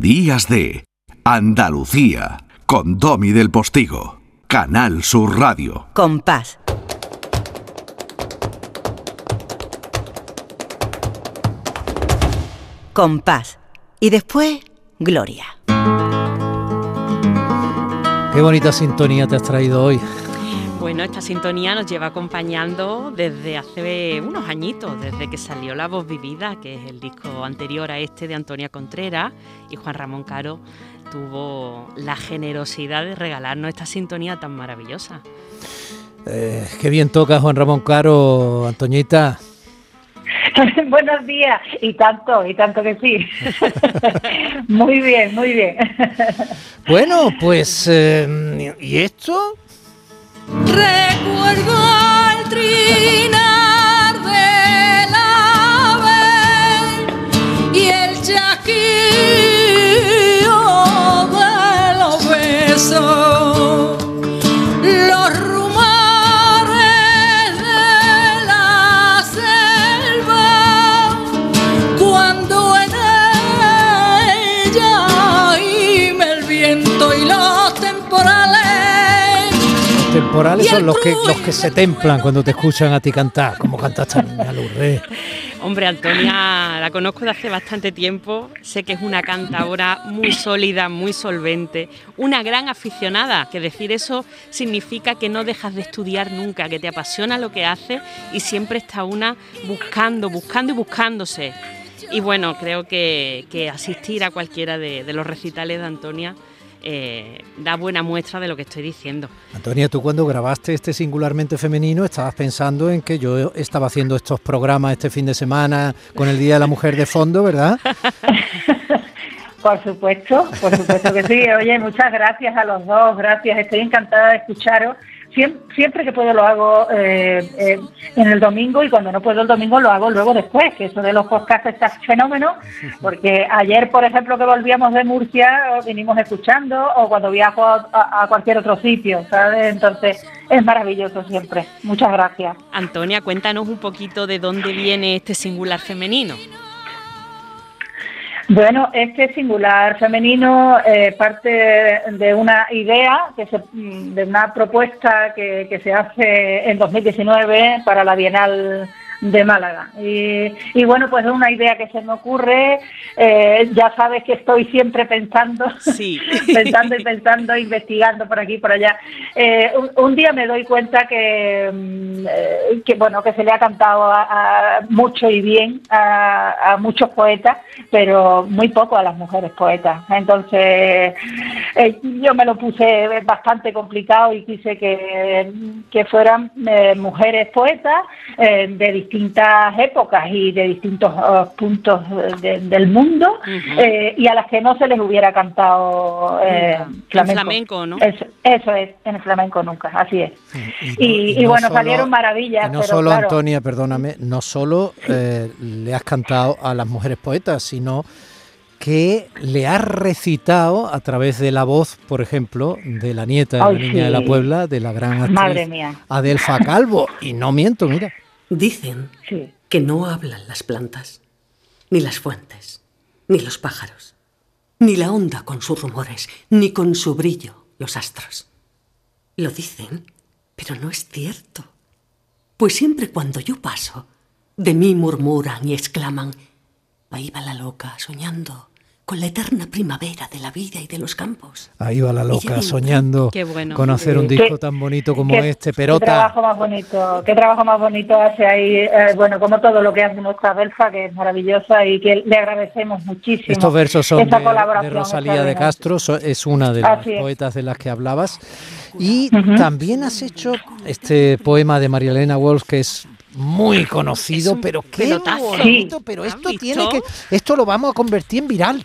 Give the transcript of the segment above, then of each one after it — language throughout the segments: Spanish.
Días de Andalucía con Domi del Postigo. Canal Sur Radio. Compás. Compás. Y después, Gloria. Qué bonita sintonía te has traído hoy. Bueno, esta sintonía nos lleva acompañando desde hace unos añitos, desde que salió La Voz Vivida, que es el disco anterior a este de Antonia Contreras, y Juan Ramón Caro tuvo la generosidad de regalarnos esta sintonía tan maravillosa. Eh, qué bien toca Juan Ramón Caro, Antoñita. Buenos días, y tanto, y tanto que sí. muy bien, muy bien. bueno, pues, eh, ¿y esto? Recuerdo al trinar del ave y el chasquido temporales son los que, los que se templan cuando te escuchan a ti cantar, como canta esta niña Lourdes. Hombre, Antonia la conozco de hace bastante tiempo, sé que es una cantadora muy sólida, muy solvente, una gran aficionada, que decir eso significa que no dejas de estudiar nunca, que te apasiona lo que haces y siempre está una buscando, buscando y buscándose. Y bueno, creo que, que asistir a cualquiera de, de los recitales de Antonia eh, da buena muestra de lo que estoy diciendo. Antonia, tú cuando grabaste este singularmente femenino estabas pensando en que yo estaba haciendo estos programas este fin de semana con el Día de la Mujer de fondo, ¿verdad? Por supuesto, por supuesto que sí. Oye, muchas gracias a los dos, gracias. Estoy encantada de escucharos. Siempre, que puedo lo hago eh, eh, en el domingo y cuando no puedo el domingo lo hago luego después, que eso de los podcasts está fenómeno, porque ayer, por ejemplo, que volvíamos de Murcia, vinimos escuchando, o cuando viajo a, a cualquier otro sitio, ¿sabes? Entonces, es maravilloso siempre. Muchas gracias. Antonia, cuéntanos un poquito de dónde viene este singular femenino. Bueno, este singular femenino eh, parte de una idea, que se, de una propuesta que, que se hace en 2019 para la Bienal de Málaga. Y, y, bueno, pues es una idea que se me ocurre. Eh, ya sabes que estoy siempre pensando, sí. pensando y pensando, investigando por aquí y por allá. Eh, un, un, día me doy cuenta que, eh, que, bueno, que se le ha cantado a, a mucho y bien a, a, muchos poetas, pero muy poco a las mujeres poetas. Entonces, eh, yo me lo puse bastante complicado y quise que, que fueran eh, mujeres poetas de distintas épocas y de distintos uh, puntos de, del mundo uh -huh. eh, y a las que no se les hubiera cantado eh, flamenco. flamenco ¿no? Eso, eso, es, en el flamenco nunca, así es. Y, y, y, y no bueno, solo, salieron maravillas. no pero, solo, claro, Antonia, perdóname, no solo eh, le has cantado a las mujeres poetas, sino que le has recitado a través de la voz, por ejemplo, de la nieta de la niña sí. de la Puebla, de la gran actriz Madre mía. Adelfa Calvo. Y no miento, mira. Dicen Sí. que no hablan las plantas, ni las fuentes, ni los pájaros, ni la onda con sus rumores, ni con su brillo los astros. Lo dicen, pero no es cierto. Pues siempre cuando yo paso, de mí murmuran y exclaman, ahí va la loca soñando con la eterna primavera de la vida y de los campos. Ahí va la loca soñando Qué bueno. con hacer un disco Qué- tan bonito como Qué- este, Qué Perota. trabajo más bonito, qué trabajo más bonito hace ahí, eh, bueno, como todo lo que hace nuestra Belfa, que es maravillosa y que le agradecemos muchísimo. Estos versos son de, de Rosalía de. Castro, so- es una de las poetas de las que hablabas. Y también has hecho este poema de María Elena Walsh que es muy conocido, pero qué pelotazo. bonito, pero ¿Has esto tiene que esto lo vamos a convertir en viral.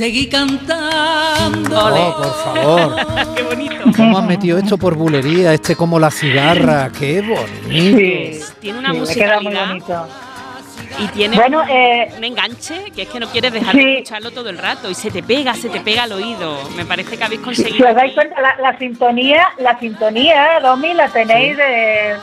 Seguí cantando. Oh, por favor. Qué bonito. ¿Cómo han metido esto por bulería? Este como la cigarra. Qué bonito. Sí, Tiene una sí, me queda muy musicalidad bonito. y tiene Bueno, un, eh, un enganche que es que no quieres dejar Sí. de escucharlo todo el rato y se te pega, se te pega al oído. Me parece que habéis Si conseguido. os dais cuenta, la, la sintonía, la sintonía, Domi, la tenéis de...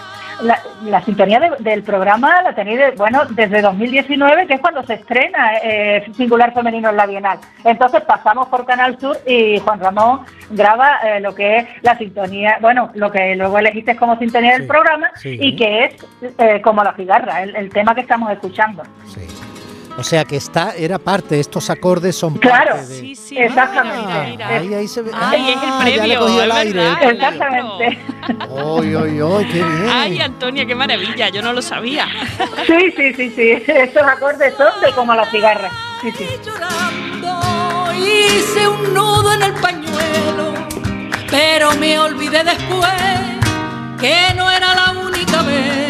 La, la sintonía de- del programa la tenéis, de- bueno, desde 2019, que es cuando se estrena eh, Singular Femenino en la Bienal. Entonces pasamos por Canal Sur y Juan Ramón graba eh, lo que es la sintonía, bueno, lo que luego elegiste como sintonía Sí, del programa sí. y que es eh, como la cigarra, el, el tema que estamos escuchando. Sí. O sea que está, era parte, estos acordes son Claro. parte de... Sí, sí, Exactamente. mira, mira. Ahí, ahí se ve. Ay, es el Ah, ya le premio, el es aire. verdad. el premio. Exactamente. ¡Ay, ay, ay! ¡Qué bien! Ay, Antonia, qué maravilla, yo no lo sabía. Sí, sí, sí, sí. Estos acordes son de como la cigarra. Sí, sí. Llorando hice un nudo en el pañuelo, pero me olvidé después que no era la única vez.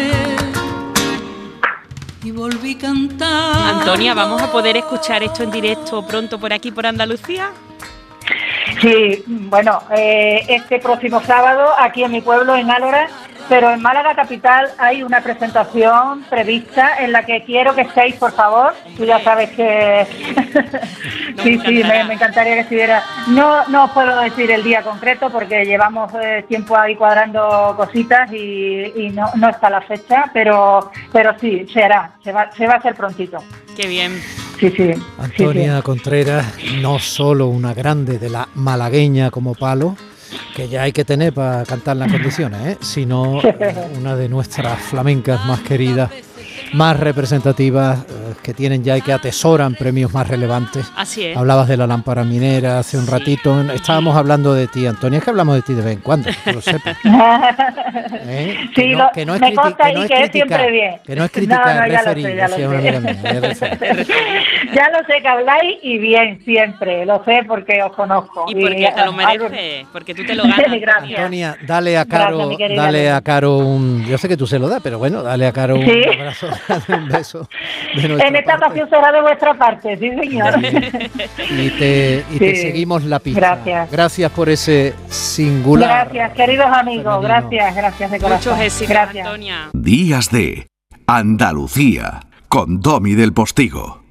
Y volví cantando. Antonia, ¿vamos a poder escuchar esto en directo pronto por aquí, por Andalucía? Sí, bueno, eh, este próximo sábado aquí en mi pueblo, en Álora, pero en Málaga Capital hay una presentación prevista en la que quiero que estéis, por favor. Tú ya sabes que... Sí, sí, me, me encantaría que estuviera. No, no os puedo decir el día concreto porque llevamos eh, tiempo ahí cuadrando cositas y, y no, no está la fecha, pero, pero sí, se hará, se va, se va a hacer prontito. Qué bien. Sí, sí. sí, Antonia Contreras, no solo una grande de la malagueña como palo, que ya hay que tener para cantar las condiciones, ¿eh? sino una de nuestras flamencas más queridas, más representativas, eh, que tienen ya y que atesoran premios más relevantes. Así es. Hablabas de la lámpara minera hace un Sí. ratito. Estábamos hablando de ti, Antonia. Es que hablamos de ti de vez en cuando, que lo sepas. sí. ¿eh? Sí, que, no, lo- que no es me criti- consta que no y es que es criticar, siempre bien. Que no es No, criticar, no, es ya lo sé, referir, ya lo mía, referir. ya lo sé que habláis y bien, siempre. Lo sé porque os conozco. Y porque te lo mereces, porque tú te lo ganas. Antonia. Antonia, dale a Caro, Gracias, dale a Caro un, yo sé que tú se lo das, pero bueno, dale a Caro Sí. un abrazo, dale un beso. De nuestra En esta parte. ocasión será de vuestra parte, sí, señor. Y te, y te Sí. seguimos la pista. Gracias. Gracias por ese singular. Gracias, queridos amigos. femenino. Gracias, gracias de corazón. Muchos éxitos, Gracias. Antonia. Días de Andalucía con Domi del Postigo.